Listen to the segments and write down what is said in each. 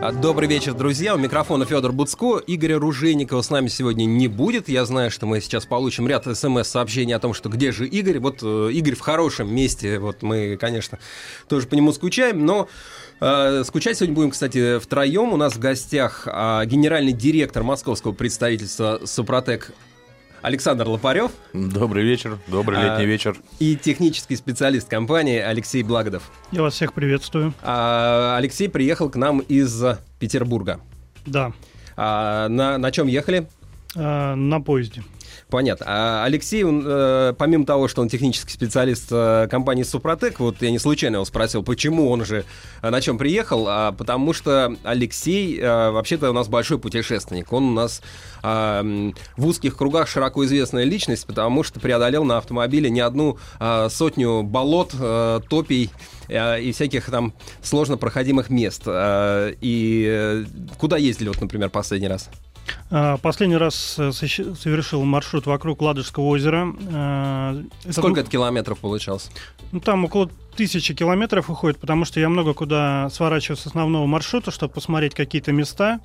А, Добрый вечер, друзья. У микрофона Федор Буцко. Игоря Ружейникова с нами сегодня не будет. Я знаю, что мы сейчас получим ряд смс-сообщений о том, что где же Игорь. Вот э, Игорь в хорошем месте. Вот мы, конечно, тоже по нему скучаем, но э, скучать сегодня будем, кстати, втроем. У нас в гостях э, генеральный директор московского представительства Супротек Александр Лопарев Добрый вечер, добрый летний А, вечер. и технический специалист компании Алексей Благодов. Я вас всех приветствую. А, Алексей приехал к нам из Петербурга. Да, А, на, на чем ехали? э, на поезде. Понятно. А Алексей, он, э, помимо того, что он технический специалист э, компании Супротек, вот я не случайно его спросил, почему он же э, на чем приехал, а потому что Алексей э, вообще-то у нас большой путешественник. Он у нас м, в узких кругах широко известная личность, потому что преодолел на автомобиле не одну а, сотню болот, э, топий э, и всяких там сложно проходимых мест. А, И э, куда ездили, вот, например, последний раз? Э, Последний раз э, совершил маршрут вокруг Ладожского озера. Это, Сколько это километров получалось? ну, там около тысячи километров уходит, потому что я много куда сворачиваю с основного маршрута, чтобы посмотреть какие-то места.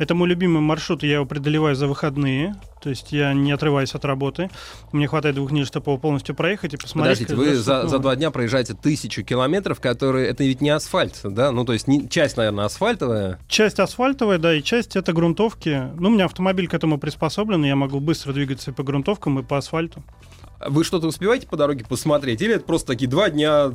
Это мой любимый маршрут, я его преодолеваю за выходные, то есть я не отрываюсь от работы. Мне хватает двух дней, чтобы его полностью проехать и посмотреть. Подождите, вы за, за два дня проезжаете тысячу километров, которые... Это ведь не асфальт, да? Ну, то есть не- часть, наверное, асфальтовая. Часть асфальтовая, да, и часть это грунтовки. Ну, у меня автомобиль к этому приспособлен, и я могу быстро двигаться и по грунтовкам, и по асфальту. Вы что-то успеваете по дороге посмотреть? Или это просто такие два дня...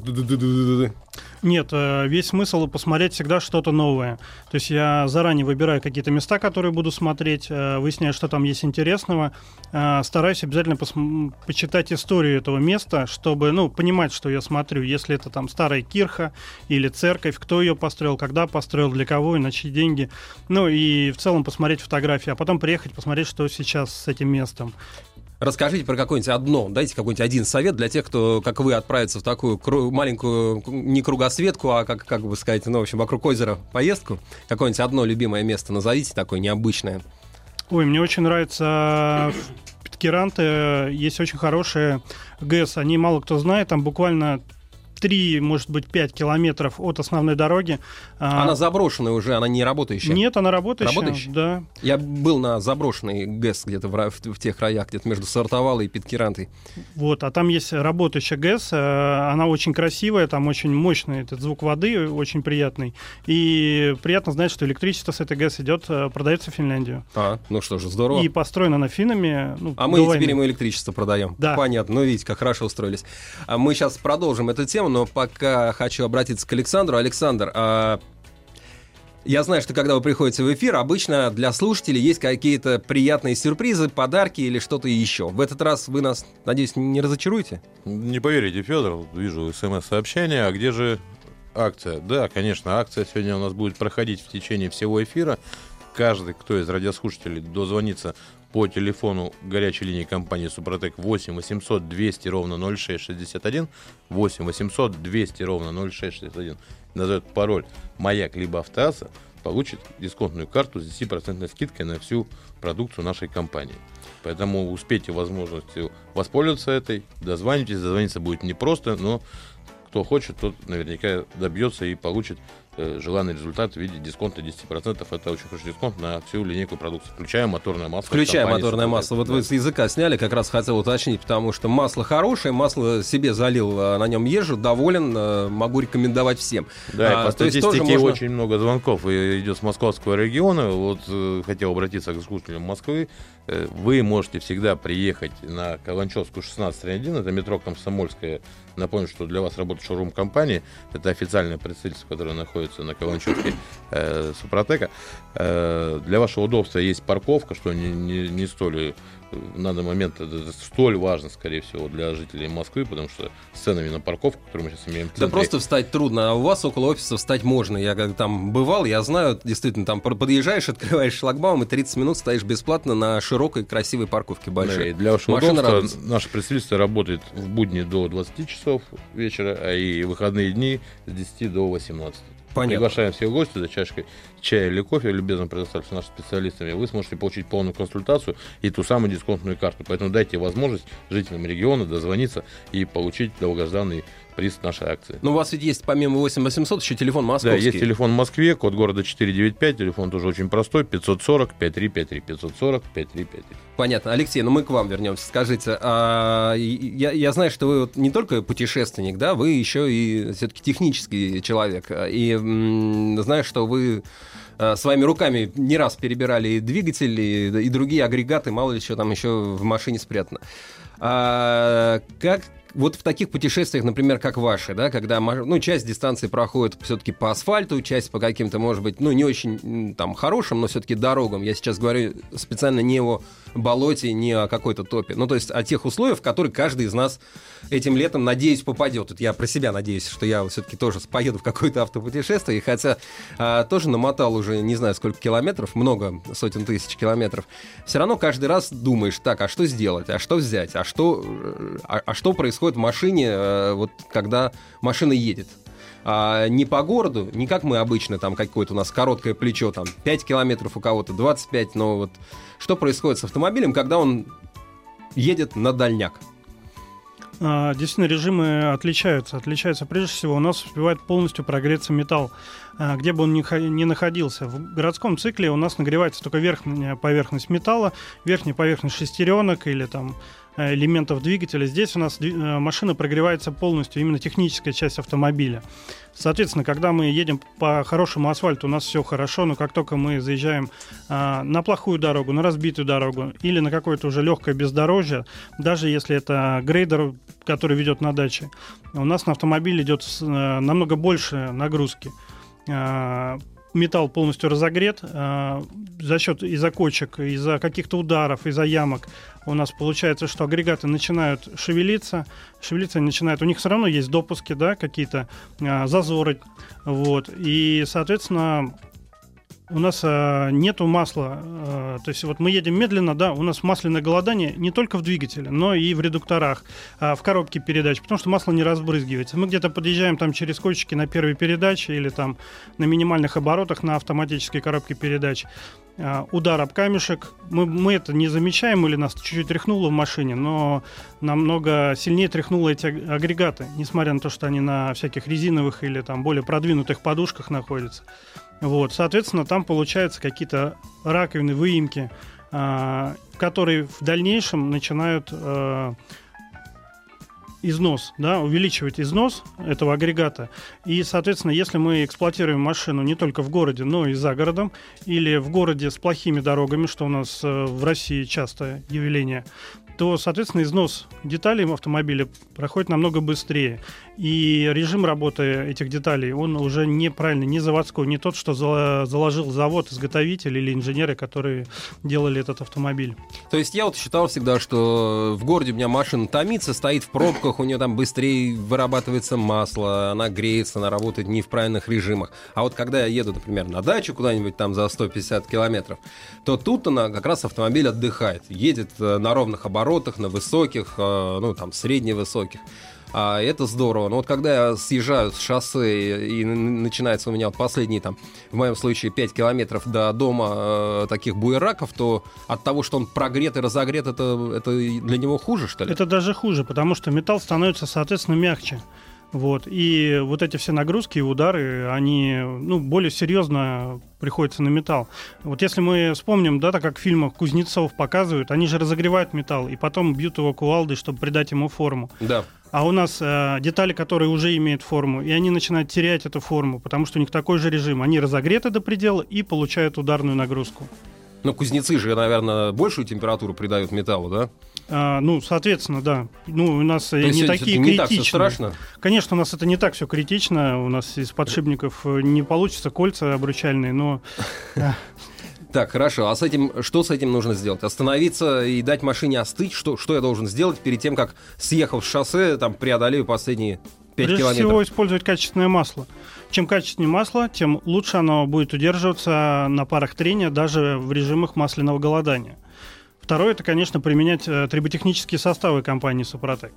Нет, э, весь смысл посмотреть всегда что-то новое. То есть я заранее выбираю какие-то места, которые буду смотреть, э, выясняю, что там есть интересного, э, стараюсь обязательно посм- почитать историю этого места, чтобы, ну, понимать, что я смотрю, если это там старая кирха или церковь, кто ее построил, когда построил, для кого и на чьи деньги. Ну и в целом посмотреть фотографии, а потом приехать посмотреть, что сейчас с этим местом. Расскажите про какое-нибудь одно, дайте какой-нибудь один совет для тех, кто, как вы, отправится в такую кру- маленькую, не кругосветку, а, как, как бы сказать, ну, в общем, вокруг озера поездку. Какое-нибудь одно любимое место назовите, такое необычное. Ой, мне очень нравится в Питкеранте есть очень хорошие ГЭС. Они мало кто знает, там буквально 3, может быть, 5 километров от основной дороги. А, Она заброшенная уже, она не работающая. Нет, она работающая. Работающая? Да. Я был на заброшенной ГЭС где-то в, в- в тех краях, где-то между Сартовалой и Питкерантой. Вот, а там есть работающая ГЭС, э, она очень красивая, там очень мощный этот звук воды, очень приятный. И приятно знать, что электричество с этой ГЭС идет, э, продается в Финляндию. А, ну что же, здорово. И построено на финнами. ну, А мы до теперь войны. ему электричество продаем. Да. Понятно. Ну, видите, как хорошо устроились. А мы сейчас продолжим эту тему, но пока хочу обратиться к Александру. Александр, а, я знаю, что когда вы приходите в эфир, обычно для слушателей есть какие-то приятные сюрпризы, подарки или что-то еще. В этот раз вы нас, надеюсь, не разочаруете? Не поверите, Федор, вижу смс-сообщение, а где же акция? Да, конечно, акция сегодня у нас будет проходить в течение всего эфира. Каждый, кто из радиослушателей дозвонится по телефону горячей линии компании Супротек 8 800 200 ровно 0661, 8 800 200 ровно 0661, назовет пароль «Маяк» либо «Автоасса», получит дисконтную карту с 10% скидкой на всю продукцию нашей компании. Поэтому успейте возможностью воспользоваться этой, дозвонитесь, дозвониться будет непросто, но кто хочет, тот наверняка добьется и получит желанный результат в виде дисконта 10%. Это очень хороший дисконт на всю линейку продукции, включая моторное масло. Включая моторное масло. Вот Да. вы с языка сняли, как раз хотел уточнить, потому что масло хорошее, масло себе залил, а, на нем езжу, доволен, а, могу рекомендовать всем. Да, А, по то есть тоже статистике можно- очень много звонков идет с московского региона. Вот э, хотел обратиться к слушателям Москвы. Э, Вы можете всегда приехать на Каланчевскую 1631, это метро Комсомольская. Напомню, что для вас работает шоурум компании. Это официальное представительство, которое находится находится на Каланчевке э, Супротека. Э, для вашего удобства есть парковка, что не, не, не столь в данный момент это столь важно, скорее всего, для жителей Москвы, потому что с ценами на парковку, которую мы сейчас имеем в центре... Да просто встать трудно, а у вас около офиса встать можно. Я как там бывал, я знаю, действительно, там подъезжаешь, открываешь шлагбаум и 30 минут стоишь бесплатно на широкой красивой парковке большой. Да, и для вашего Машина удобства радуется. наше представительство работает в будни до 20 часов вечера, а и выходные дни с 10 до 18. Понятно. Приглашаем всех гостей за чашкой чая или кофе, любезно предоставьте нашим специалистами. Вы сможете получить полную консультацию и ту самую дисконтную карту. Поэтому дайте возможность жителям региона дозвониться и получить долгожданный приз нашей акции. Но у вас ведь есть помимо 8 800 еще телефон московский. Да, есть телефон в Москве, код города 495, телефон тоже очень простой, 540 5353, 540 5353. Понятно. Алексей, ну мы к вам вернемся. Скажите, а, я, я знаю, что вы вот не только путешественник, да, вы еще и все-таки технический человек. И м, знаю, что вы а, своими руками не раз перебирали и двигатели, и, и другие агрегаты, мало ли что там еще в машине спрятано. А, как вот в таких путешествиях, например, как ваши, да, когда ну, часть дистанции проходит все-таки по асфальту, часть по каким-то, может быть, ну, не очень там хорошим, но все-таки дорогам. Я сейчас говорю специально не о болоте, не о какой-то топе. Ну, то есть о тех условиях, в которые каждый из нас этим летом, надеюсь, попадет. Вот я про себя надеюсь, что я все-таки тоже поеду в какое-то автопутешествие, хотя а, тоже намотал уже не знаю сколько километров, много сотен тысяч километров. Все равно каждый раз думаешь, так, а что сделать, а что взять, а что, э, а, а что происходит в машине, а, вот когда машина едет а, не по городу, не как мы обычно, там какое-то у нас короткое плечо, там 5 километров у кого-то, 25, но вот что происходит с автомобилем, когда он едет на дальняк? А, действительно, режимы отличаются. Отличаются прежде всего, у нас успевает полностью прогреться металл, а, где бы он ни находился. В городском цикле у нас нагревается только верхняя поверхность металла, верхняя поверхность шестеренок или там элементов двигателя. Здесь у нас э, машина прогревается полностью, именно техническая часть автомобиля. Соответственно, когда мы едем по хорошему асфальту, у нас все хорошо, но как только мы заезжаем а, на плохую дорогу, на разбитую дорогу или на какое-то уже легкое бездорожье, даже если это грейдер, который ведет на даче, у нас на автомобиле идет а, намного больше нагрузки. Металл полностью разогрет. А, за счет из-за кочек, из-за каких-то ударов, из-за ямок у нас получается, что агрегаты начинают шевелиться, шевелиться начинают, у них все равно есть допуски, да, какие-то а, зазоры, вот, и, соответственно, у нас а, нету масла, а, то есть вот мы едем медленно, да, у нас масляное голодание не только в двигателе, но и в редукторах, а, в коробке передач, потому что масло не разбрызгивается. Мы где-то подъезжаем там через кочки на первой передаче или там на минимальных оборотах на автоматической коробке передач. А, удар об камешек, мы, мы это не замечаем или нас чуть-чуть тряхнуло в машине, но намного сильнее тряхнуло эти агрегаты, несмотря на то, что они на всяких резиновых или там более продвинутых подушках находятся. Вот, соответственно, там получаются какие-то раковины, выемки, э, которые в дальнейшем начинают э, износ, да, увеличивать износ этого агрегата. И, соответственно, если мы эксплуатируем машину не только в городе, но и за городом, или в городе с плохими дорогами, что у нас э, в России частое явление, то, соответственно, износ деталей автомобиля проходит намного быстрее. И режим работы этих деталей, он уже неправильный, не заводской, не тот, что заложил завод, изготовитель или инженеры, которые делали этот автомобиль. То есть я вот считал всегда, что в городе у меня машина томится, стоит в пробках, у нее там быстрее вырабатывается масло, она греется, она работает не в правильных режимах. А вот когда я еду, например, на дачу куда-нибудь там за 150 километров, то тут она как раз автомобиль отдыхает, едет э, на ровных оборотах, на высоких, э, ну там средневысоких. А это здорово. Но вот когда я съезжаю с шоссе и начинается у меня последние, там, в моем случае, 5 километров до дома э, таких буераков, то от того, что он прогрет и разогрет, это, это для него хуже, что ли? Это даже хуже, потому что металл становится, соответственно, мягче. Вот. И вот эти все нагрузки и удары, они ну, более серьезно приходятся на металл. Вот если мы вспомним, да, так как в фильмах Кузнецов показывают, они же разогревают металл и потом бьют его кувалдой, чтобы придать ему форму. Да. А у нас э, детали, которые уже имеют форму, и они начинают терять эту форму, потому что у них такой же режим. Они разогреты до предела и получают ударную нагрузку. Но кузнецы же, наверное, большую температуру придают металлу, да? А, ну, соответственно, да. Ну, у нас То э, есть не такие не так критичные. все страшно? Конечно, у нас это не так все критично. У нас из подшипников э, не получится кольца обручальные, но Так, хорошо. А с этим, что с этим нужно сделать? Остановиться и дать машине остыть? Что, что я должен сделать перед тем, как, съехав с шоссе, там, преодолею последние 5 прежде километров? всего использовать качественное масло. Чем качественнее масло, тем лучше оно будет удерживаться на парах трения даже в режимах масляного голодания. Второе, это, конечно, применять э, триботехнические составы компании Супротек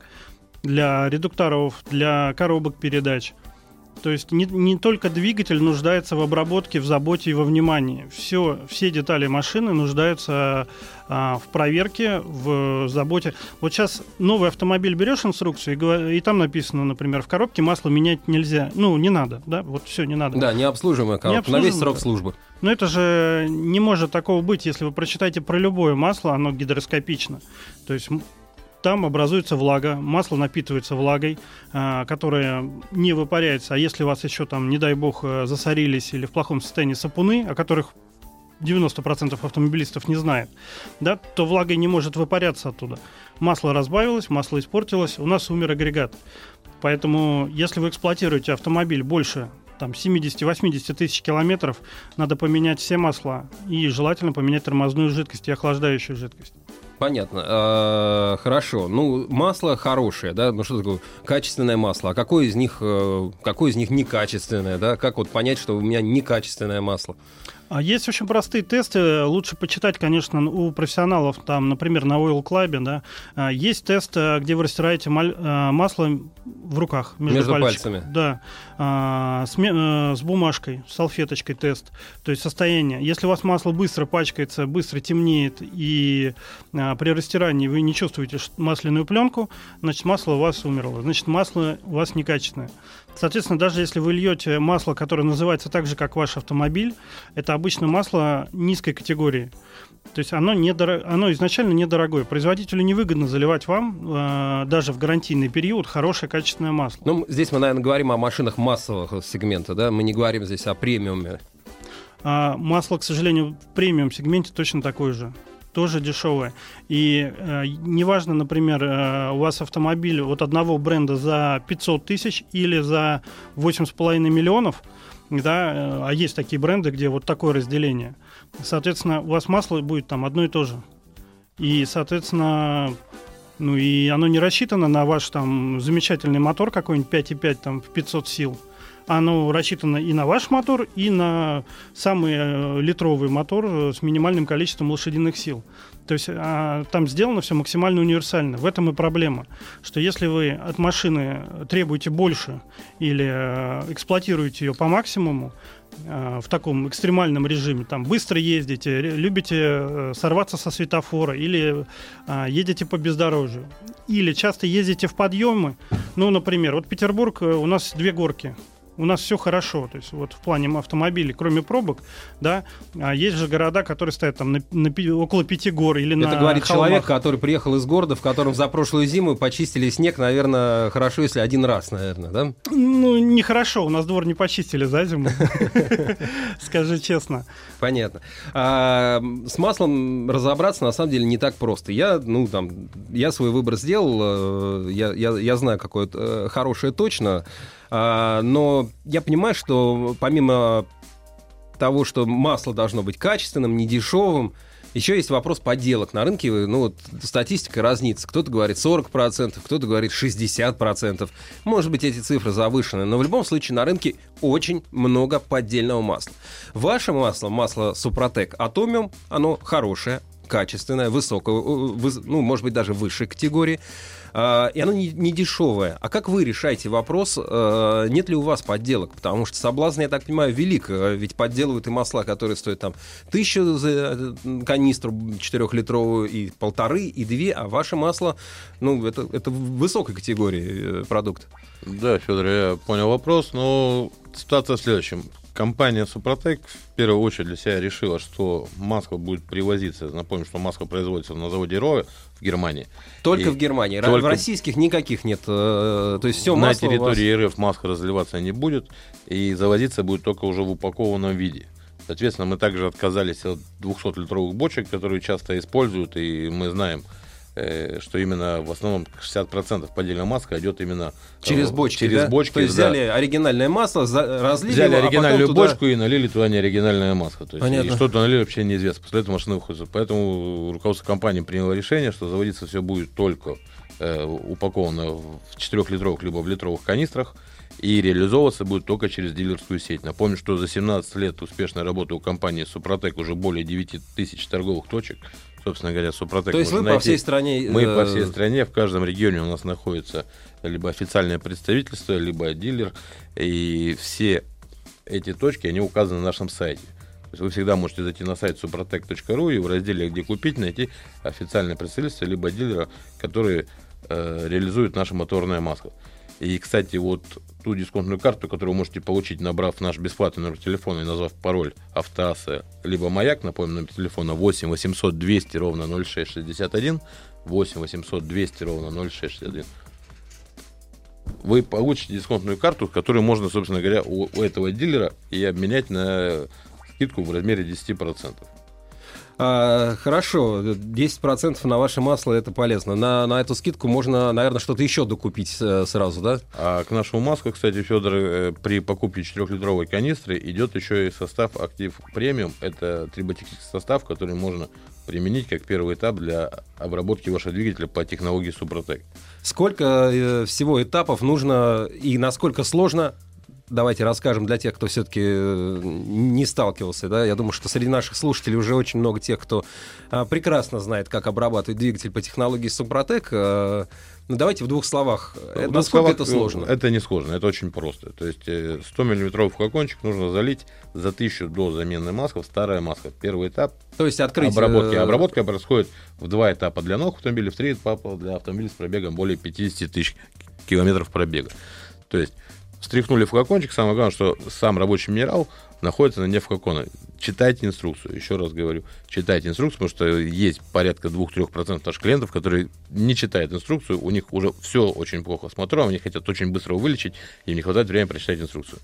для редукторов, для коробок передач. То есть не, не только двигатель нуждается в обработке, в заботе и во внимании. Все, все детали машины нуждаются а, в проверке, в заботе. Вот сейчас новый автомобиль берешь инструкцию, и, и там написано, например, в коробке масло менять нельзя. Ну, не надо, да, вот все, не надо. Да, необслуживаемая коробка на весь Необслуживаемая, срок службы. Но это же не может такого быть, если вы прочитаете про любое масло, оно гидроскопично. То есть там образуется влага, масло напитывается влагой, а, которая не выпаряется. А если у вас еще там, не дай бог, э, засорились или в плохом состоянии сапуны, о которых 90% автомобилистов не знает, да, то влагой не может выпаряться оттуда. Масло разбавилось, масло испортилось, у нас умер агрегат. Поэтому, если вы эксплуатируете автомобиль больше там 70-80 тысяч километров, надо поменять все масла и желательно поменять тормозную жидкость и охлаждающую жидкость. Понятно. А, Хорошо. Ну, масло хорошее, да? Ну, что такое качественное масло? А какое из них, э, какое из них некачественное, да? Как вот понять, что у меня некачественное масло? А есть очень простые тесты. Лучше почитать, конечно, у профессионалов, там, например, на Oil Club, да. А, Есть тест, э, где вы растираете э, масло в руках между, Между пальчиков. пальцами. Да. А, с, э, с бумажкой, с салфеточкой тест. То есть состояние. Если у вас масло быстро пачкается, быстро темнеет, и при растирании вы не чувствуете масляную пленку, значит, масло у вас умерло. Значит, масло у вас некачественное. Соответственно, даже если вы льете масло, которое называется так же, как ваш автомобиль, это обычно масло низкой категории. То есть оно, недоро... оно изначально недорогое. Производителю невыгодно заливать вам, э, даже в гарантийный период, хорошее качественное масло. Ну, здесь мы, наверное, говорим о машинах массового сегмента, да? Мы не говорим здесь о премиуме. А масло, к сожалению, в премиум сегменте точно такое же. Тоже дешевое. И э, неважно, например, э, у вас автомобиль от одного бренда за 500 тысяч или за 8,5 миллионов, да, э, а есть такие бренды, где вот такое разделение. Соответственно, у вас масло будет там одно и то же. И, соответственно, ну и оно не рассчитано на ваш там замечательный мотор какой-нибудь 5,5 там в 500 сил. Оно рассчитано и на ваш мотор, и на самый э, литровый мотор э, с минимальным количеством лошадиных сил. То есть а, там сделано все максимально универсально. В этом и проблема, что если вы от машины требуете больше или э, эксплуатируете ее по максимуму, э, в таком экстремальном режиме, там быстро ездите, любите сорваться со светофора или э, едете по бездорожью, или часто ездите в подъемы, ну, например, вот Петербург, у нас две горки, у нас все хорошо, то есть вот в плане автомобилей, кроме пробок, да, а есть же города, которые стоят там на, на около пяти гор или на Это говорит холмах. человек, который приехал из города, в котором за прошлую зиму почистили снег, наверное, хорошо, если один раз, наверное, да? Ну, нехорошо, у нас двор не почистили за зиму, скажи честно. Понятно. А, с маслом разобраться на самом деле не так просто. Я, ну, там, я свой выбор сделал, э, я, знаю, какое э, хорошее точно, но я понимаю, что помимо того, что масло должно быть качественным, не дешевым, еще есть вопрос подделок на рынке. Ну, вот статистика разнится. Кто-то говорит 40%, кто-то говорит 60%. Может быть, эти цифры завышены, но в любом случае на рынке очень много поддельного масла. Ваше масло, масло Супротек Атомиум, оно хорошее, качественное, высокое, э, выс- ну, может быть, даже высшей категории. А, И оно не, не дешевое. А как вы решаете вопрос, э, нет ли у вас подделок? Потому что соблазн, я так понимаю, велик. Э, Ведь подделывают и масла, которые стоят там тысячу за э, канистру четырехлитровую, и полторы, и две, а ваше масло, ну, это, это высокой категории продукт. Да, Федор, я понял вопрос, но ситуация в следующем. Компания Супротек в первую очередь для себя решила, что маска будет привозиться. Напомню, что маска производится на заводе Роя в Германии. Только И в Германии. Только- В российских никаких нет. э, То есть все на масло вас- территории РФ маска разливаться не будет, и завозиться будет только уже в упакованном виде. Соответственно, мы также отказались от 200-литровых бочек, которые часто используют, и мы знаем что именно в основном 60% поддельная маска идет именно через э, бочки. Через да? бочки. То есть да. взяли оригинальное масло, за, разлили Взяли его, а оригинальную потом туда- бочку и налили туда неоригинальное масло. То есть, Понятно. и что-то налили вообще неизвестно. После этого машина выходит. Поэтому руководство компании приняло решение, что заводиться все будет только э, упаковано в 4-литровых либо в литровых канистрах и реализовываться будет только через дилерскую сеть. Напомню, что за 17 лет успешной работы у компании Супротек уже более 9 тысяч торговых точек. Собственно говоря, Супротек То есть вы можно по найти. всей стране... Мы э, по всей стране, в каждом регионе у нас находится либо официальное представительство, либо дилер. И все эти точки, они указаны на нашем сайте. То есть вы всегда можете зайти на сайт suprotec.ru и в разделе «Где купить» найти официальное представительство, либо дилера, который э, реализует наше моторное масло. И, кстати, вот ту дисконтную карту, которую вы можете получить, набрав наш бесплатный номер телефона и назвав пароль «Автоаса», либо «Маяк», напомню, номер телефона 8 800 200 ровно 0661, 8 800 200 ровно 0661, вы получите дисконтную карту, которую можно, собственно говоря, у, у этого дилера и обменять на скидку в размере 10%. А, хорошо, 10% на ваше масло это полезно. На, на эту скидку можно, наверное, что-то еще докупить э, сразу, да? А к нашему маску, кстати, Федор, э, при покупке 4-литровой канистры идет еще и состав Актив Премиум. Это триботехнический состав, который можно применить как первый этап для обработки вашего двигателя по технологии Супротек. Сколько э, всего этапов нужно и насколько сложно? Давайте расскажем для тех, кто все-таки не сталкивался. Да? Я думаю, что среди наших слушателей уже очень много тех, кто а, прекрасно знает, как обрабатывать двигатель по технологии Супротек. А, ну, давайте в двух словах. В Это- двух насколько словах, это сложно? Это не сложно, это очень просто. То есть э, 100 миллиметровый флакончик нужно залить за 1000 до замены маска в старая маска. Первый этап То есть открыть... обработки. э, Обработка происходит в два этапа для новых автомобилей, в три этапа для автомобилей с пробегом более 50 тысяч километров пробега. То есть встряхнули флакончик, самое главное, что сам рабочий минерал находится на дне флакона. Читайте инструкцию, еще раз говорю, читайте инструкцию, потому что есть порядка 2-3% наших клиентов, которые не читают инструкцию, у них уже все очень плохо с мотором, они хотят очень быстро его вылечить, им не хватает времени прочитать инструкцию.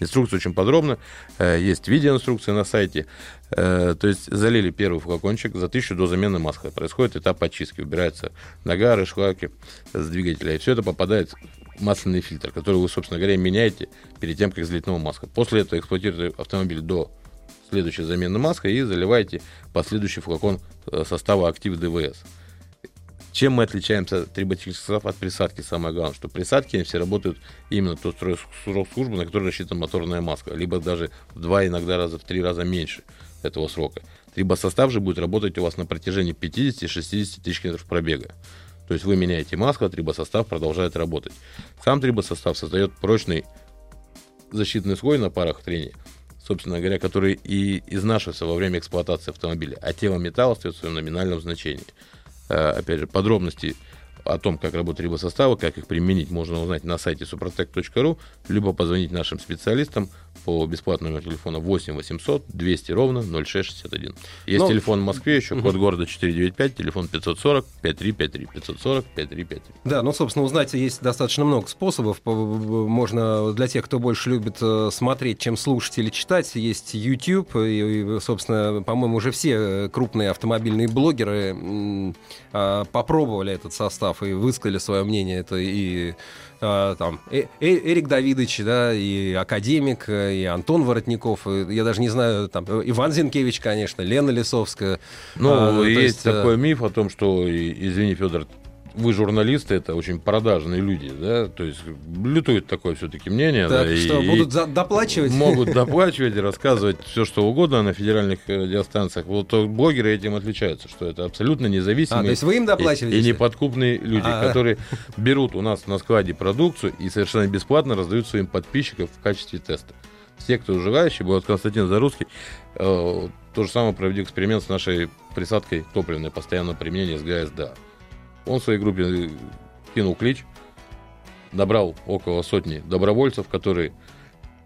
Инструкция очень подробно, э, есть видеоинструкция на сайте. Э, То есть залили первый флакончик за 1000 до замены маска. Происходит этап очистки, убираются нагары, шлаки с двигателя. И все это попадает масляный фильтр, который вы, собственно говоря, меняете перед тем, как залить новую маску. После этого эксплуатируете автомобиль до следующей замены маска и заливаете последующий флакон э, состава Актив ДВС. Чем мы отличаемся от триботехнических составов от присадки? Самое главное, что присадки все работают именно тот срок службы, на который рассчитана моторная маска, либо даже в два, иногда раза в три раза меньше этого срока. Трибосостав же будет работать у вас на протяжении 50-60 тысяч километров пробега. То есть вы меняете маску, а трибосостав продолжает работать. Сам трибосостав создает прочный защитный слой на парах трения, собственно говоря, который и изнашивается во время эксплуатации автомобиля, а тело металла остается в своем номинальном значении. Э, Опять же, подробности о том, как работают трибосоставы, как их применить, можно узнать на сайте suprotec.ru, либо позвонить нашим специалистам по бесплатному номеру телефона 8 800 200 ровно 0661. Есть Ну, телефон в Москве, еще код города 495, телефон 540 5353, 540 5353. Да, ну, собственно, узнать есть достаточно много способов. По- Можно для тех, кто больше любит э, смотреть, чем слушать или читать, есть YouTube. И, собственно, по-моему, уже все э, крупные автомобильные блогеры а, попробовали этот состав и высказали свое мнение. Это и там Э- Э- Эрик Давидович, да, и академик, э, и Антон Воротников, и, я даже не знаю, там э, Иван Зинкевич, конечно, Лена Лисовская. Ну, А, то есть, есть, э, такой миф о том, что, извини, Федор, вы журналисты, это очень продажные люди, да, то есть лютует такое все-таки мнение, Так да, и- что, и будут за- доплачивать? могут доплачивать и рассказывать все, что угодно на федеральных э, радиостанциях. Вот то блогеры этим отличаются, что это абсолютно А, независимые то есть вы им и, доплачиваете? и неподкупные люди, А. которые берут у нас на складе продукцию и совершенно бесплатно раздают своим подписчикам в качестве теста. Все, кто желающий, вот Константин Зарусский, э, то же самое проведет эксперимент с нашей присадкой топливной постоянного применения с ГСДА. Он в своей группе э, кинул клич, набрал около сотни добровольцев, которые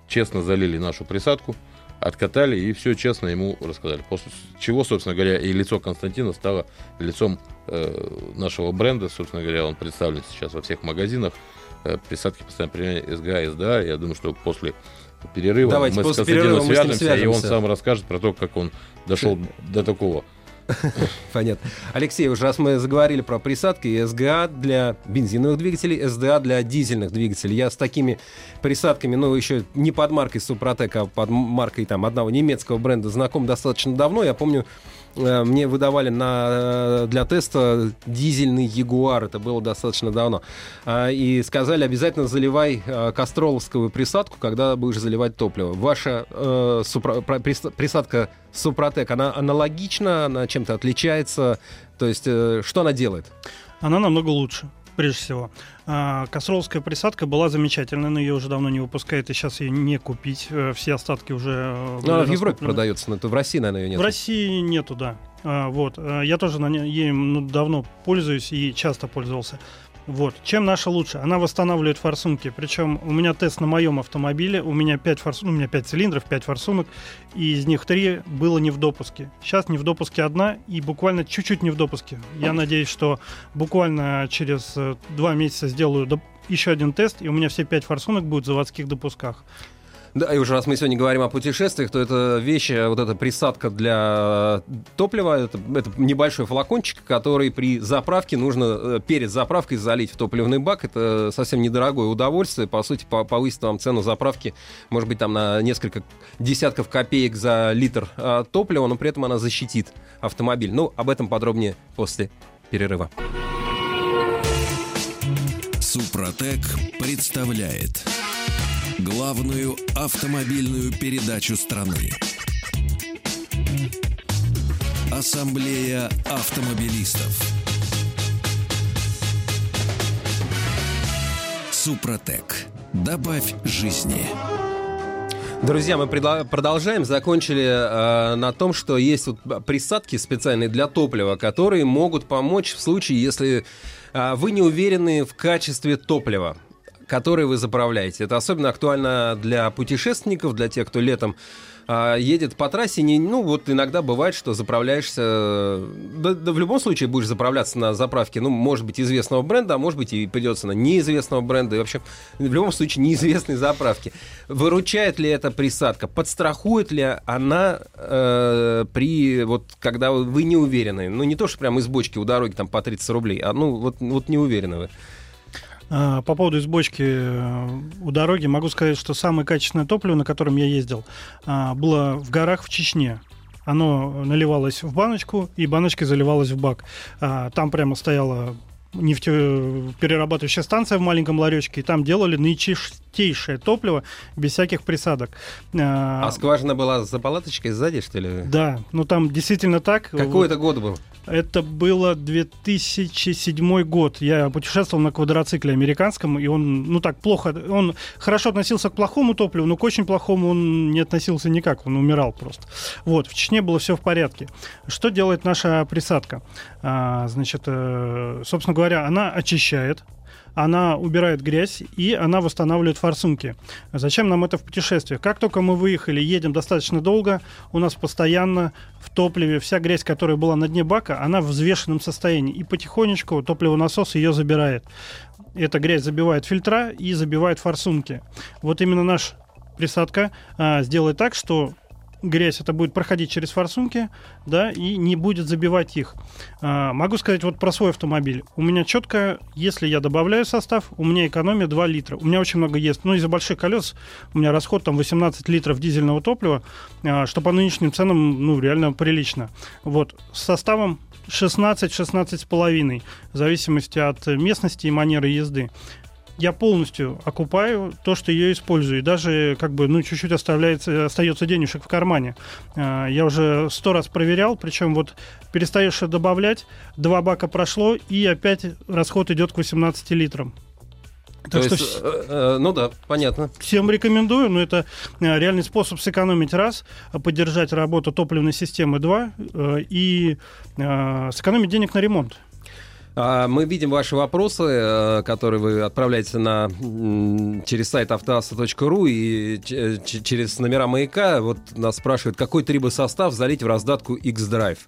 честно залили нашу присадку, откатали и все честно ему рассказали. После чего, собственно говоря, и лицо Константина стало лицом э, нашего бренда. Собственно говоря, он представлен сейчас во всех магазинах. Э, присадки постоянно применяют СГА, СДА. Я думаю, что после перерыва Давайте мы с после Константином перерыва мы с свяжемся, и он свяжемся. сам расскажет про то, как он дошел до такого Понятно. Алексей, уже раз мы заговорили про присадки, СГА для бензиновых двигателей, СДА для дизельных двигателей. Я с такими присадками, ну, еще не под маркой Супротек, а под маркой там одного немецкого бренда знаком достаточно давно. Я помню, мне выдавали на, э, для теста дизельный Ягуар, это было достаточно давно, а, и сказали, обязательно заливай э, кастроловскую присадку, когда будешь заливать топливо. Ваша э, супра, присадка Супротек, она аналогична, она чем-то отличается, то есть что она делает? Она намного лучше прежде всего. А, присадка была замечательная, но ее уже давно не выпускают, и сейчас ее не купить. Э, все остатки уже... Э, ну, она в Европе продается, но в России, наверное, ее нет. В России нету, да. А, вот. Э, я тоже на ней, ей ну, давно пользуюсь и часто пользовался. Вот. Чем наша лучше? Она восстанавливает форсунки. Причем у меня тест на моем автомобиле. У меня 5, форс... ну, у меня 5 цилиндров, 5 форсунок. И из них 3 было не в допуске. Сейчас не в допуске одна и буквально чуть-чуть не в допуске. Я надеюсь, что буквально через 2 месяца сделаю еще один тест, и у меня все 5 форсунок будут в заводских допусках. Да, и уже раз мы сегодня говорим о путешествиях, то это вещи, вот эта присадка для топлива, это, это небольшой флакончик, который при заправке нужно э, перед заправкой залить в топливный бак. Это совсем недорогое удовольствие. По сути, повысит вам цену заправки, может быть, там на несколько десятков копеек за литр э, топлива, но при этом она защитит автомобиль. Ну, об этом подробнее после перерыва. Супротек представляет главную автомобильную передачу страны. Ассамблея автомобилистов. Супротек. Добавь жизни. Друзья, мы продолжаем. Закончили э, на том, что есть вот присадки специальные для топлива, которые могут помочь в случае, если э, вы не уверены в качестве топлива которые вы заправляете. Это особенно актуально для путешественников, для тех, кто летом а, едет по трассе, не, ну вот иногда бывает, что заправляешься, да, да в любом случае будешь заправляться на заправке, ну может быть известного бренда, а может быть и придется на неизвестного бренда, и вообще в любом случае неизвестной заправки. Выручает ли эта присадка? Подстрахует ли она э, при вот когда вы не уверены? Ну не то, что прямо из бочки у дороги там по 30 рублей, а ну вот, вот не уверены вы. А, по поводу избочки э, у дороги могу сказать, что самое качественное топливо, на котором я ездил, а, было в горах в Чечне. Оно наливалось в баночку, и баночкой заливалось в бак. А, там прямо стояла нефтеперерабатывающая станция в маленьком ларечке, и там делали наичистейшее топливо без всяких присадок. А, а скважина была за палаточкой сзади, что ли? Да, ну там действительно так. Какой это год был? Это было 2007 год. Я путешествовал на квадроцикле американском, и он, ну так, плохо, он хорошо относился к плохому топливу, но к очень плохому он не относился никак, он умирал просто. Вот, в Чечне было все в порядке. Что делает наша присадка? А, значит, э, собственно говоря, она очищает она убирает грязь и она восстанавливает форсунки. Зачем нам это в путешествиях? Как только мы выехали, едем достаточно долго, у нас постоянно в топливе вся грязь, которая была на дне бака, она в взвешенном состоянии. И потихонечку топливонасос ее забирает. Эта грязь забивает фильтра и забивает форсунки. Вот именно наш присадка а, сделает так, что грязь это будет проходить через форсунки, да, и не будет забивать их. А, могу сказать вот про свой автомобиль. У меня четко, если я добавляю состав, у меня экономия 2 литра. У меня очень много ест. Ну, из-за больших колес у меня расход там 18 литров дизельного топлива, а, что по нынешним ценам, ну, реально прилично. Вот, с составом 16-16 с половиной, в зависимости от местности и манеры езды я полностью окупаю то, что ее использую. И даже как бы, ну, чуть-чуть оставляется, остается денежек в кармане. А, я уже сто раз проверял, причем вот перестаешь добавлять, два бака прошло, и опять расход идет к 18 литрам. Так То что есть, э, э, ну да, понятно. Всем рекомендую, но это э, реальный способ сэкономить раз, поддержать работу топливной системы два э, и э, сэкономить денег на ремонт. А, мы видим ваши вопросы, э, которые вы отправляете на, через сайт автоаса.ру и через номера маяка. Вот нас спрашивают, какой трибосостав залить в раздатку X-Drive.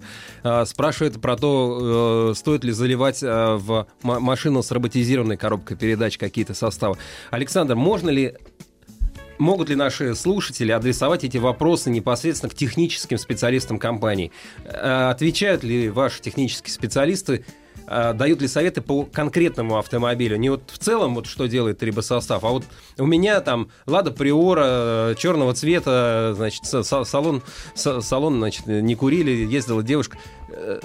А, спрашивает про то, э, стоит ли заливать э, в машину с роботизированной коробкой передач какие-то составы. Александр, можно ли могут ли наши слушатели адресовать эти вопросы непосредственно к техническим специалистам компании? Э, отвечают ли ваши технические специалисты дают ли советы по конкретному автомобилю. Не вот в целом, вот что делает трибосостав, а вот у меня там Лада Приора э, черного цвета, значит, салон, салон, значит, не курили, ездила девушка. Э,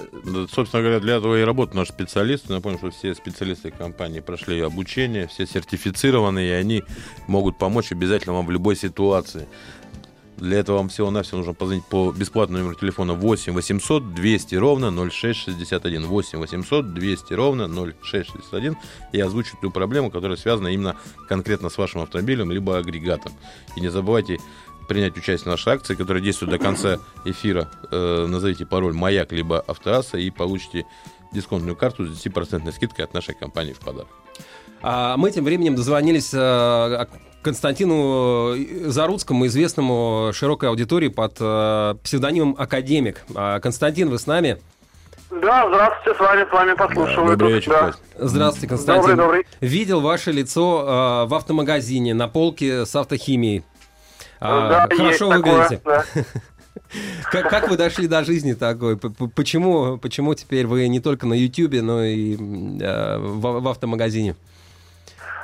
собственно говоря, для этого и работают наши специалисты. Напомню, что все специалисты компании прошли обучение, все сертифицированы, и они могут помочь обязательно вам в любой ситуации. Для этого вам всего-навсего нужно позвонить по бесплатному номеру телефона 8 800 200 ровно 0661. 8 800 200 ровно 0661 и озвучить ту проблему, которая связана именно конкретно с вашим автомобилем либо агрегатом. И не забывайте принять участие в нашей акции, которая действует до конца эфира. Э, назовите пароль «Маяк» либо «Автоасса» и получите дисконтную карту с 10% скидкой от нашей компании в подарок. А мы тем временем дозвонились э, Константину Заруцкому, известному широкой аудитории под э, псевдонимом «Академик». А, Константин, вы с нами? Да, здравствуйте, с вами, с вами послушаю. Да, добрый вечер. Да. Здравствуйте, Константин. Добрый, добрый. Видел ваше лицо э, в автомагазине на полке с автохимией. А, да, хорошо выглядите. Такое, да. Как, как вы дошли до жизни такой? Почему, почему теперь вы не только на Ютьюбе, но и э, в, в автомагазине?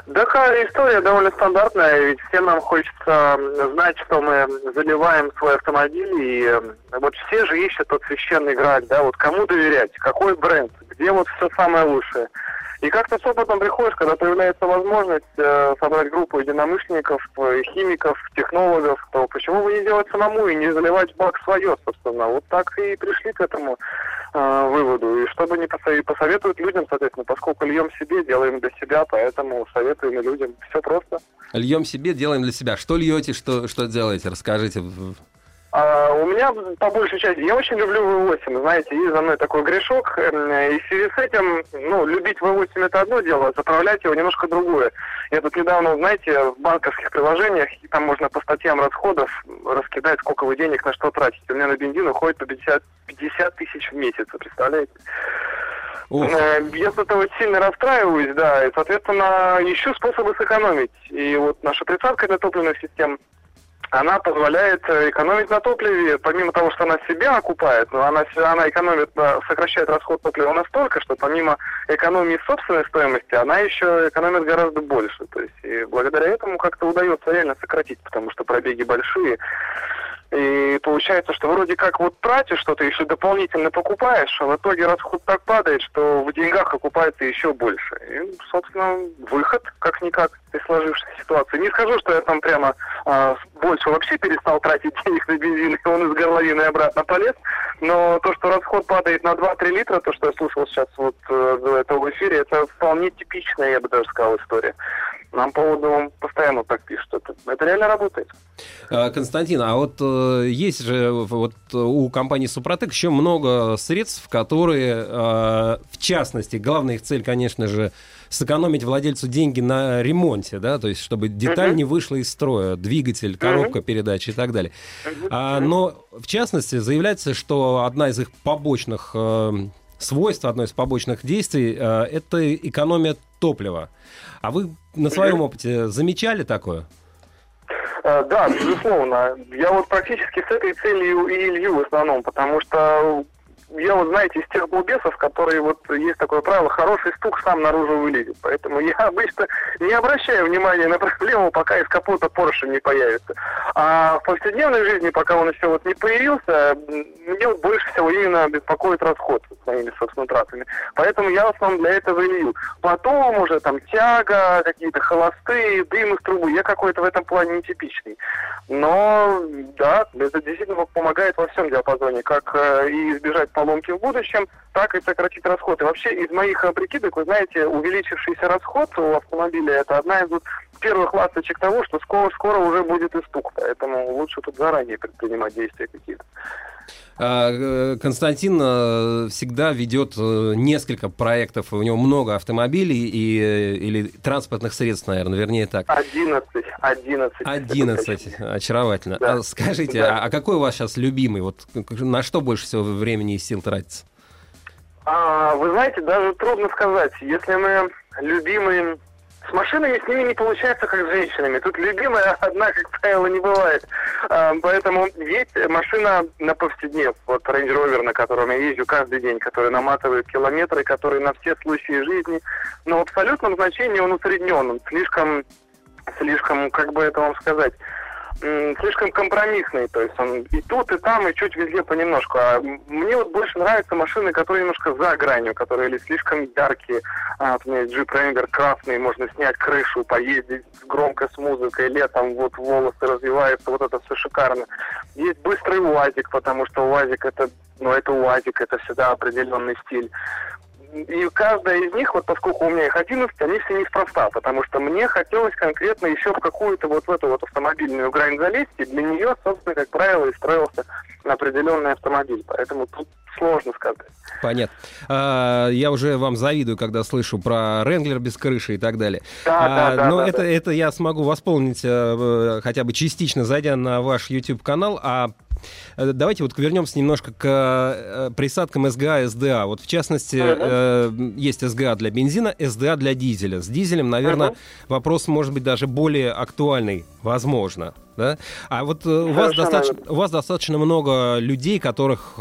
Да, история довольно стандартная, ведь всем нам хочется знать, что мы заливаем свой автомобиль, и вот все же ищут тот священный грааль, да, вот кому доверять, какой бренд, где вот все самое лучшее. И как-то с опытом приходишь, когда появляется возможность э, собрать группу единомышленников, э, химиков, технологов, то почему бы не делать самому и не заливать бак свое, собственно. Вот так и пришли к этому э, выводу. И чтобы не посоветуют, посоветуют людям, соответственно, поскольку льем себе, делаем для себя, поэтому советуем и людям. Все просто. Льем себе, делаем для себя. Что льете, что, что делаете? Расскажите. А, у меня, по большей части, я очень люблю V8, знаете, есть за мной такой грешок, эм, и в связи с этим, ну, любить V8 это одно дело, а заправлять его немножко другое. Я тут недавно, знаете, в банковских приложениях, там можно по статьям расходов раскидать, сколько вы денег на что тратите. У меня на бензин уходит по 50, 50 тысяч в месяц, представляете? Ух. Э, я с этого сильно расстраиваюсь, да, и, соответственно, ищу способы сэкономить. И вот наша тридцатка для топливных систем она позволяет э, экономить на топливе, помимо того, что она себя окупает, но она, она экономит, э, сокращает расход топлива настолько, что помимо экономии собственной стоимости, она еще экономит гораздо больше. То есть и благодаря этому как-то удается реально сократить, потому что пробеги большие. И получается, что вроде как вот тратишь что-то, еще дополнительно покупаешь, а в итоге расход так падает, что в деньгах окупается еще больше. И, собственно, выход, как-никак, из сложившейся ситуации. Не скажу, что я там прямо а, больше вообще перестал тратить денег на бензин, и он из горловины обратно полез, но то, что расход падает на 2-3 литра, то, что я слушал сейчас вот э, до этого в эфире, это вполне типичная, я бы даже сказал, история. Нам поводу постоянно так пишут. Это, это реально работает. А, Константин, а вот э, есть же вот у компании Супротек еще много средств, которые, э, в частности, главная их цель, конечно же, сэкономить владельцу деньги на ремонте, да, то есть чтобы деталь uh-huh. не вышла из строя, двигатель, коробка uh-huh. передач и так далее. Uh-huh. А, но в частности заявляется, что одна из их побочных э, свойств, одно из побочных действий э, это экономия топлива. А вы на своем опыте замечали такое? Э, да, безусловно. Я вот практически с этой целью и лью в основном, потому что я вот, знаете, из тех балбесов, которые вот есть такое правило, хороший стук сам наружу вылезет. Поэтому я обычно не обращаю внимания на проблему, пока из капота Porsche не появится. А в повседневной жизни, пока он еще вот не появился, мне вот больше всего именно беспокоит расход с моими, собственно, тратами. Поэтому я в основном для этого и лью. Потом уже там тяга, какие-то холостые, дым из трубы. Я какой-то в этом плане нетипичный. Но, да, это действительно помогает во всем диапазоне, как э, и избежать поломки в будущем, так и сократить расход. И вообще из моих прикидок, вы знаете, увеличившийся расход у автомобиля это одна из вот первых ласточек того, что скоро, скоро уже будет истук. Поэтому лучше тут заранее предпринимать действия какие-то. А, э, Константин э, всегда ведет несколько проектов, у него много автомобилей и, или транспортных средств, наверное, вернее так. 11, 11. 11, очаровательно. Да. А скажите, да. а какой у вас сейчас любимый? Вот на что больше всего времени и сил тратится? А, вы знаете, даже трудно сказать. Если мы любимый С машинами с ними не получается, как с женщинами. Тут любимая одна, как правило, не бывает. А, поэтому есть машина на повседнев. Вот Range Rover, на котором я езжу каждый день, который наматывает километры, который на все случаи жизни. Но в абсолютном значении он усреднен. Он слишком, слишком, как бы это вам сказать, слишком компромиссный. То есть он и тут, и там, и чуть везде понемножку. А мне вот больше нравятся машины, которые немножко за гранью, которые или слишком яркие. А, у меня есть Jeep Wrangler красный, можно снять крышу, поездить громко с музыкой, летом вот волосы развиваются, вот это все шикарно. Есть быстрый УАЗик, потому что УАЗик это, ну это УАЗик, это всегда определенный стиль и каждая из них, вот поскольку у меня их 11, они все неспроста, потому что мне хотелось конкретно еще в какую-то вот в эту вот автомобильную грань залезть, и для нее, собственно, как правило, и строился определенный автомобиль. Поэтому тут сложно сказать. Понятно. А, я уже вам завидую, когда слышу про Ренглер без крыши и так далее. Да, а, да, да, но да, это, да. это я смогу восполнить а, хотя бы частично, зайдя на ваш YouTube-канал. А Э, давайте вот вернемся немножко к э, присадкам СГА, СДА. Вот в частности, uh-huh. есть СГА для бензина, СДА для дизеля. С дизелем, наверное, uh-huh. вопрос может быть даже более актуальный, возможно. Да? А вот у вас, достаточно, у вас достаточно много людей, которых,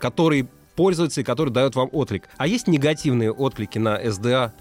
которые пользуются и которые дают вам отклик. А есть негативные отклики на СДА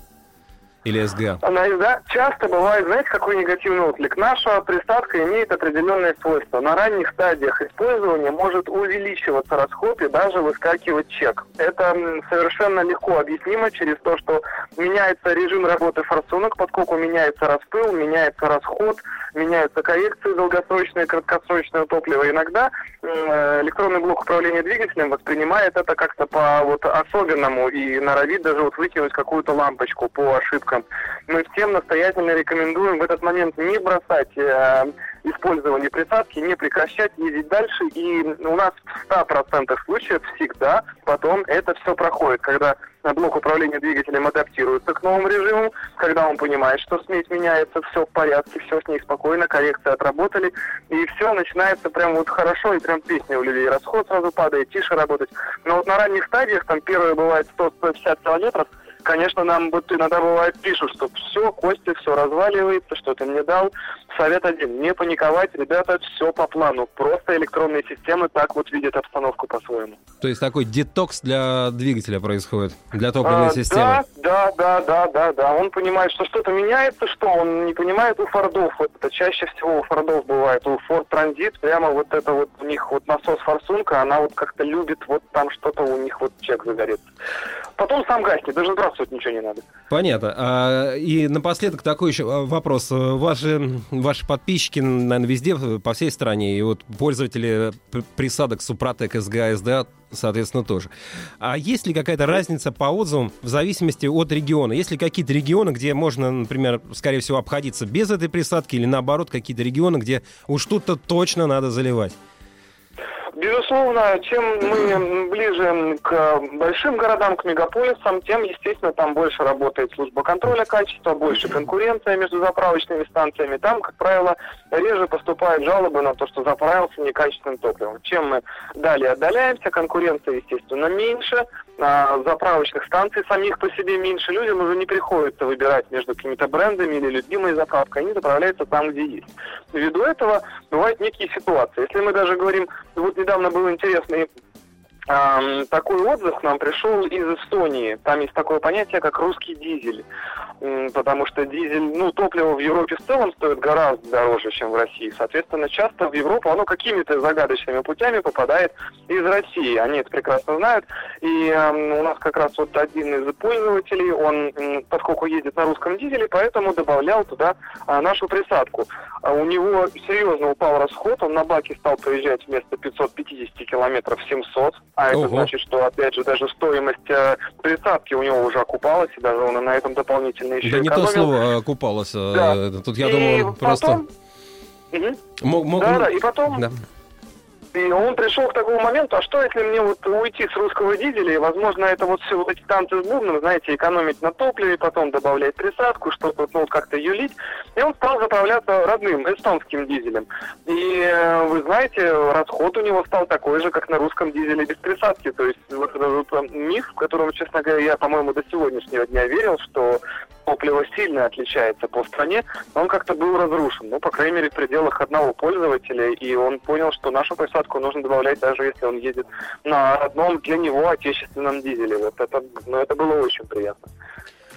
или СГА? На СГА часто бывает, знаете, какой негативный отклик? Наша присадка имеет определенные свойства. На ранних стадиях использования может увеличиваться расход и даже выскакивать чек. Это совершенно легко объяснимо через то, что меняется режим работы форсунок, поскольку меняется распыл, меняется расход, меняются коррекции долгосрочные, краткосрочное топлива. Иногда э, электронный блок управления двигателем воспринимает это как-то по вот особенному и норовит даже вот выкинуть какую-то лампочку по ошибкам ошибкам. Мы всем настоятельно рекомендуем в этот момент не бросать э, использование присадки, не прекращать, ездить дальше. И у нас в 100% случаев всегда потом это все проходит, когда блок управления двигателем адаптируется к новому режиму, когда он понимает, что смесь меняется, все в порядке, все с ней спокойно, коррекции отработали, и все начинается прям вот хорошо, и прям песня у людей, расход сразу падает, тише работать. Но вот на ранних стадиях, там первые бывает 100-150 километров, конечно, нам вот иногда бывает пишут, что все, Костя, все разваливается, что ты мне дал. Совет один, не паниковать, ребята, все по плану. Просто электронные системы так вот видят обстановку по-своему. То есть такой детокс для двигателя происходит, для топливной а, системы? Да, да, да, да, да. Он понимает, что что-то меняется, что он не понимает у Фордов. Вот это чаще всего у Фордов бывает. У Форд Транзит прямо вот это вот у них вот насос форсунка, она вот как-то любит вот там что-то у них вот чек загорится. Потом сам гаснет, даже сбрасывать ничего не надо. Понятно. А, и напоследок такой еще а, вопрос. Ваши, ваши подписчики, наверное, везде, по всей стране, и вот пользователи присадок Супротек, СГА, СДА, соответственно, тоже. А есть ли какая-то разница по отзывам в зависимости от региона? Есть ли какие-то регионы, где можно, например, скорее всего, обходиться без этой присадки, или наоборот, какие-то регионы, где уж тут-то точно надо заливать? Безусловно, чем мы ближе к большим городам, к мегаполисам, тем, естественно, там больше работает служба контроля качества, больше конкуренция между заправочными станциями. Там, как правило, реже поступают жалобы на то, что заправился некачественным топливом. Чем мы далее отдаляемся, конкуренция, естественно, меньше, а заправочных станций самих по себе меньше, людям уже не приходится выбирать между какими-то брендами или любимой заправкой, они заправляются там, где есть. Ввиду этого бывают некие ситуации. Если мы даже говорим, вот недавно был интересный такой отзыв к нам пришел из Эстонии. Там есть такое понятие, как русский дизель. Потому что дизель, ну, топливо в Европе в целом стоит гораздо дороже, чем в России. Соответственно, часто в Европу оно какими-то загадочными путями попадает из России. Они это прекрасно знают. И у нас как раз вот один из пользователей, он, поскольку едет на русском дизеле, поэтому добавлял туда а, нашу присадку. А у него серьезно упал расход, он на баке стал проезжать вместо 550 километров 700 а это Ого. значит, что, опять же, даже стоимость э, присадки у него уже окупалась, и даже он на этом дополнительно еще Да экономил. не то слово окупалось. А, да. Тут, я и думаю, потом... просто... Угу. Мог, мог... Да, да, и потом... Да. И он пришел к такому моменту, а что если мне вот уйти с русского дизеля, и, возможно, это вот все вот эти танцы с бубном, знаете, экономить на топливе, потом добавлять присадку, что-то ну, как-то юлить. И он стал заправляться родным, эстонским дизелем. И э, вы знаете, расход у него стал такой же, как на русском дизеле без присадки. То есть вот этот вот миф, в котором, честно говоря, я, по-моему, до сегодняшнего дня верил, что топливо сильно отличается по стране, он как-то был разрушен, ну, по крайней мере, в пределах одного пользователя, и он понял, что нашу присадку нужно добавлять, даже если он едет на одном для него отечественном дизеле. Вот это, ну, это было очень приятно.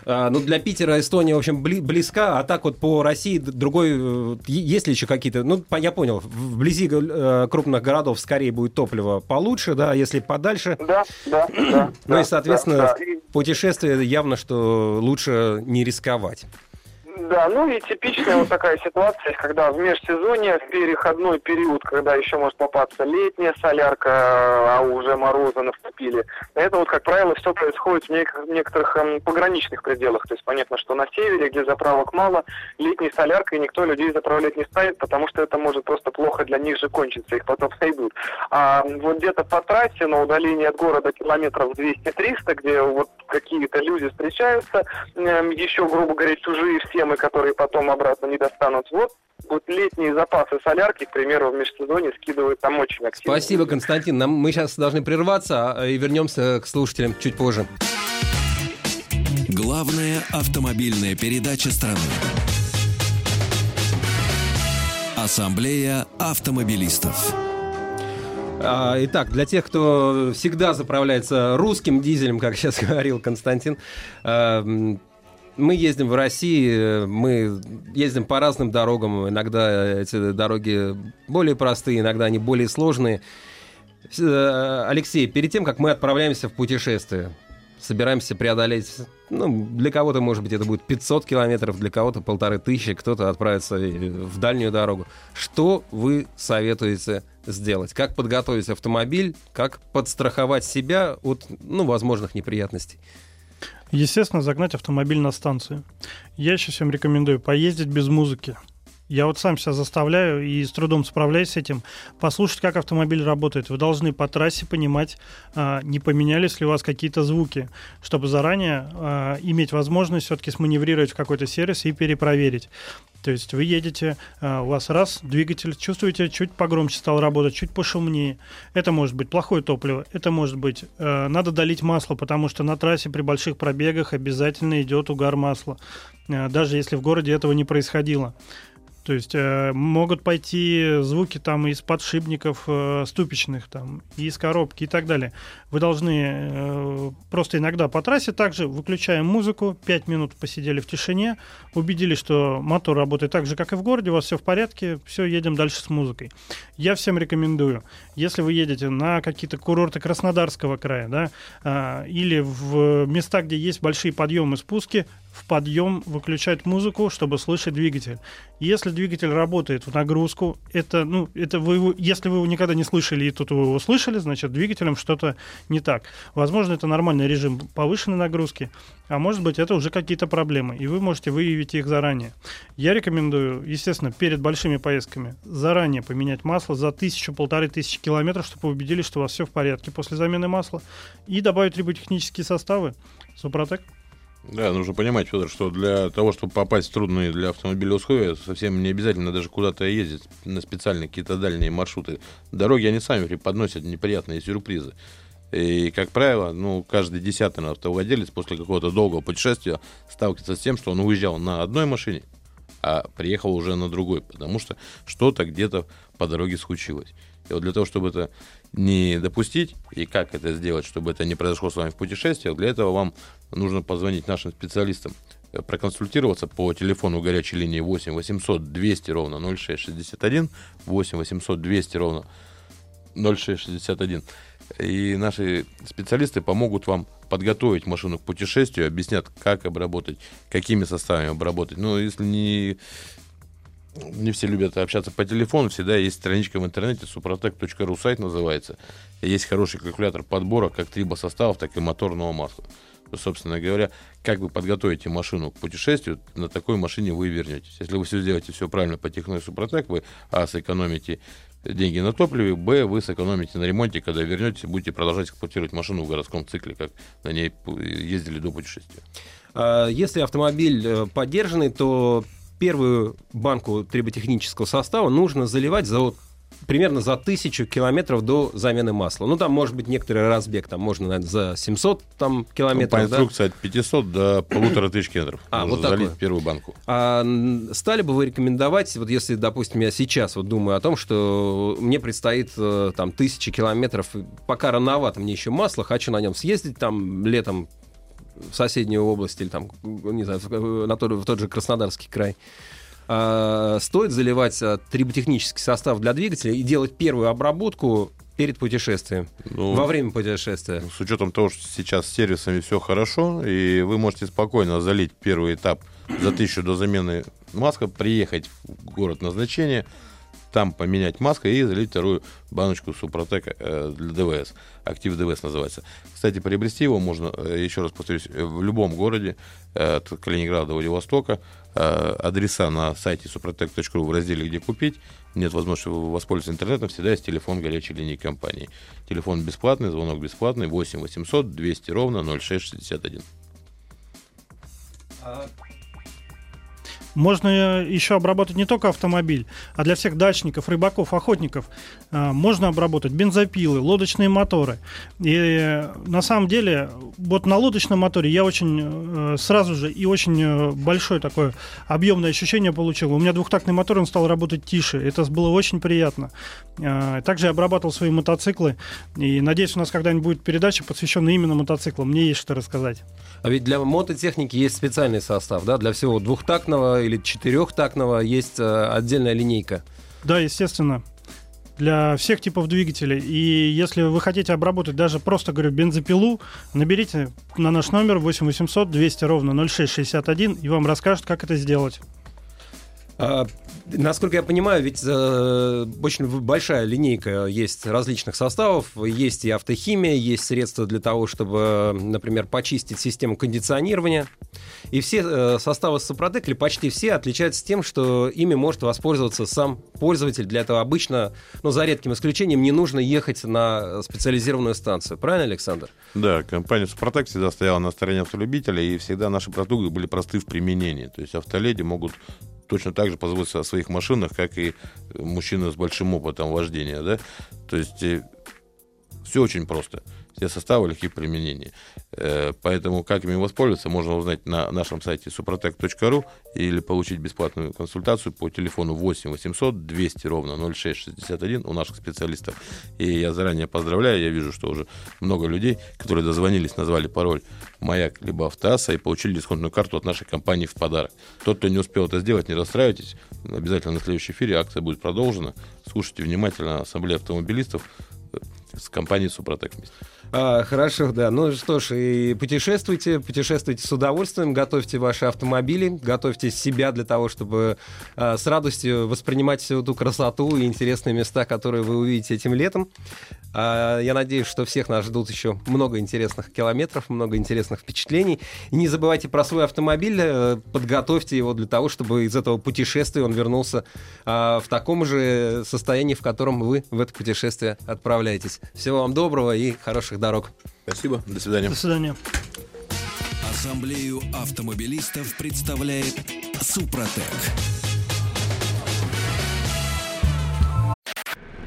А, ну, для Питера Эстония, в общем, близка, а так вот по России другой... Э, есть ли еще какие-то... Ну, я понял, вблизи э, крупных городов скорее будет топливо получше, да, если подальше... Да, да, да. Ну и, соответственно, да, да. путешествие явно, что лучше не рисковать. Да, ну и типичная вот такая ситуация, когда в межсезонье, в переходной период, когда еще может попасться летняя солярка, а уже морозы наступили, это вот, как правило, все происходит в некоторых эм, пограничных пределах. То есть понятно, что на севере, где заправок мало, летней соляркой никто людей заправлять не станет, потому что это может просто плохо для них же кончиться, их потом сойдут. А вот где-то по трассе на удалении от города километров 200-300, где вот какие-то люди встречаются, эм, еще, грубо говоря, чужие все системы, которые потом обратно не достанут. Вот вот летние запасы солярки, к примеру, в межсезонье скидывают там очень активно. Спасибо, Константин. Нам, мы сейчас должны прерваться а, и вернемся к слушателям чуть позже. Главная автомобильная передача страны. Ассамблея автомобилистов. А, итак, для тех, кто всегда заправляется русским дизелем, как сейчас говорил Константин, а, мы ездим в России, мы ездим по разным дорогам. Иногда эти дороги более простые, иногда они более сложные. Э, Алексей, перед тем, как мы отправляемся в путешествие, собираемся преодолеть, ну, для кого-то, может быть, это будет 500 километров, для кого-то полторы тысячи, кто-то отправится в дальнюю дорогу. Что вы советуете сделать? Как подготовить автомобиль? Как подстраховать себя от, ну, возможных неприятностей? Естественно, загнать автомобиль на станцию. Я еще всем рекомендую поездить без музыки. Я вот сам себя заставляю и с трудом справляюсь с этим. Послушать, как автомобиль работает. Вы должны по трассе понимать, а, не поменялись ли у вас какие-то звуки, чтобы заранее а, иметь возможность все-таки сманеврировать в какой-то сервис и перепроверить. То есть вы едете, а, у вас раз, двигатель, чувствуете, чуть погромче стал работать, чуть пошумнее. Это может быть плохое топливо, это может быть, надо долить масло, потому что на трассе при больших пробегах обязательно идет угар масла, даже если в городе этого не происходило. То есть э, могут пойти звуки там из подшипников э, ступичных, там, из коробки и так далее. Вы должны э, просто иногда по трассе также выключаем музыку, 5 минут посидели в тишине, убедились, что мотор работает так же, как и в городе, у вас все в порядке, все, едем дальше с музыкой. Я всем рекомендую, если вы едете на какие-то курорты Краснодарского края, да, э, или в места, где есть большие подъемы спуски, в подъем выключать музыку, чтобы слышать двигатель. Если двигатель работает в нагрузку, это, ну, это вы его, если вы его никогда не слышали и тут вы его услышали, значит, двигателем что-то не так. Возможно, это нормальный режим повышенной нагрузки, а может быть, это уже какие-то проблемы, и вы можете выявить их заранее. Я рекомендую, естественно, перед большими поездками заранее поменять масло за тысячу-полторы тысячи километров, чтобы вы убедились, что у вас все в порядке после замены масла, и добавить триботехнические составы. Супротек. Да, нужно понимать, Федор, что для того, чтобы попасть в трудные для автомобиля условия, совсем не обязательно даже куда-то ездить на специальные какие-то дальние маршруты. Дороги, они сами преподносят неприятные сюрпризы. И, как правило, ну, каждый десятый автовладелец после какого-то долгого путешествия сталкивается с тем, что он уезжал на одной машине, а приехал уже на другой, потому что что-то где-то по дороге случилось. И вот для того, чтобы это не допустить, и как это сделать, чтобы это не произошло с вами в путешествиях, для этого вам нужно позвонить нашим специалистам, э, проконсультироваться по телефону горячей линии 8 800 200 ровно 0661, 8 800 200 ровно 0661. И наши специалисты помогут вам подготовить машину к путешествию, объяснят, как обработать, какими составами обработать. Но если не не все любят общаться по телефону, всегда есть страничка в интернете, suprotec.ru сайт называется. Есть хороший калькулятор подбора как трибосоставов, так и моторного масла. Собственно говоря, как вы подготовите машину к путешествию, на такой машине вы вернетесь. Если вы все сделаете все правильно по техной Супротек, вы, а, сэкономите деньги на топливе, б, вы сэкономите на ремонте, когда вернетесь, будете продолжать эксплуатировать машину в городском цикле, как на ней ездили до путешествия. А, если автомобиль э, поддержанный, то первую банку триботехнического состава нужно заливать за примерно за тысячу километров до замены масла. Ну, там может быть некоторый разбег, там можно, наверное, за 700 там, Ну, километров. по да? инструкции от 500 до полутора тысяч километров. А, вот такое. залить первую банку. А стали бы вы рекомендовать, вот если, допустим, я сейчас вот думаю о том, что мне предстоит э, там тысячи километров, пока рановато мне еще масло, хочу на нем съездить там летом в соседнюю область или там, не знаю, в, на тот, в тот же Краснодарский край. А, стоит заливать а, триботехнический состав для двигателя и делать первую обработку перед путешествием, Ну, во время путешествия. С учетом того, что сейчас с сервисами все хорошо, и вы можете спокойно залить первый этап за тысячу до замены маска, приехать в город назначения, там поменять маску и залить вторую баночку Супротека э, для ДВС. Актив ДВС называется. Кстати, приобрести его можно, э, еще раз повторюсь, э, в любом городе, от Калининграда до Владивостока. Адреса на сайте suprotec.ru в разделе «Где купить». Нет возможности воспользоваться интернетом, всегда есть телефон горячей линии компании. Телефон бесплатный, звонок бесплатный, 8 800 200 ровно 0661. Можно еще обработать не только автомобиль, а для всех дачников, рыбаков, охотников э, можно обработать бензопилы, лодочные моторы. И э, на самом деле, вот на лодочном моторе я очень э, сразу же и очень э, большое такое объемное ощущение получил. У меня двухтактный мотор, он стал работать тише. Это было очень приятно. Э, Также я обрабатывал свои мотоциклы. И надеюсь, у нас когда-нибудь будет передача, посвященная именно мотоциклам. Мне есть что рассказать. А ведь для мототехники есть специальный состав, да? Для всего двухтактного или четырехтактного есть э, отдельная линейка. Да, естественно. Для всех типов двигателей. И если вы хотите обработать даже просто, говорю, бензопилу, наберите на наш номер 8 800 200 ровно 0661, и вам расскажут, как это сделать. А, насколько я понимаю, ведь э, очень большая линейка есть различных составов. Есть и автохимия, есть средства для того, чтобы, например, почистить систему кондиционирования. И все э, составы Супротек, или почти все, отличаются тем, что ими может воспользоваться сам пользователь. Для этого обычно, ну, за редким исключением, не нужно ехать на специализированную станцию. Правильно, Александр? Да, компания Супротек всегда стояла на стороне автолюбителей, и всегда наши продукты были просты в применении. То есть автоледи могут точно так же позаботиться о своих машинах, как и мужчины с большим опытом вождения. Да? То есть все очень просто. Все составы легки в применении. Э, Поэтому как ими воспользоваться, можно узнать на нашем сайте suprotec.ru или получить бесплатную консультацию по телефону 8 800 200 ровно 0661 у наших специалистов. И я заранее поздравляю, я вижу, что уже много людей, которые дозвонились, назвали пароль «Маяк» либо «Автоасса» и получили дисконтную карту от нашей компании в подарок. Тот, кто не успел это сделать, не расстраивайтесь. Обязательно на следующем эфире акция будет продолжена. Слушайте внимательно Ассамблею автомобилистов э, с компанией «Супротек» вместе. А, хорошо, да. Ну что ж, и путешествуйте, путешествуйте с удовольствием, готовьте ваши автомобили, готовьте себя для того, чтобы а, с радостью воспринимать всю ту красоту и интересные места, которые вы увидите этим летом. А, я надеюсь, что всех нас ждут еще много интересных километров, много интересных впечатлений. И не забывайте про свой автомобиль, э, подготовьте его для того, чтобы из этого путешествия он вернулся а, в таком же состоянии, в котором вы в это путешествие отправляетесь. Всего вам доброго и хороших дорог. Спасибо, до свидания. До свидания. Ассамблею автомобилистов представляет Супротек.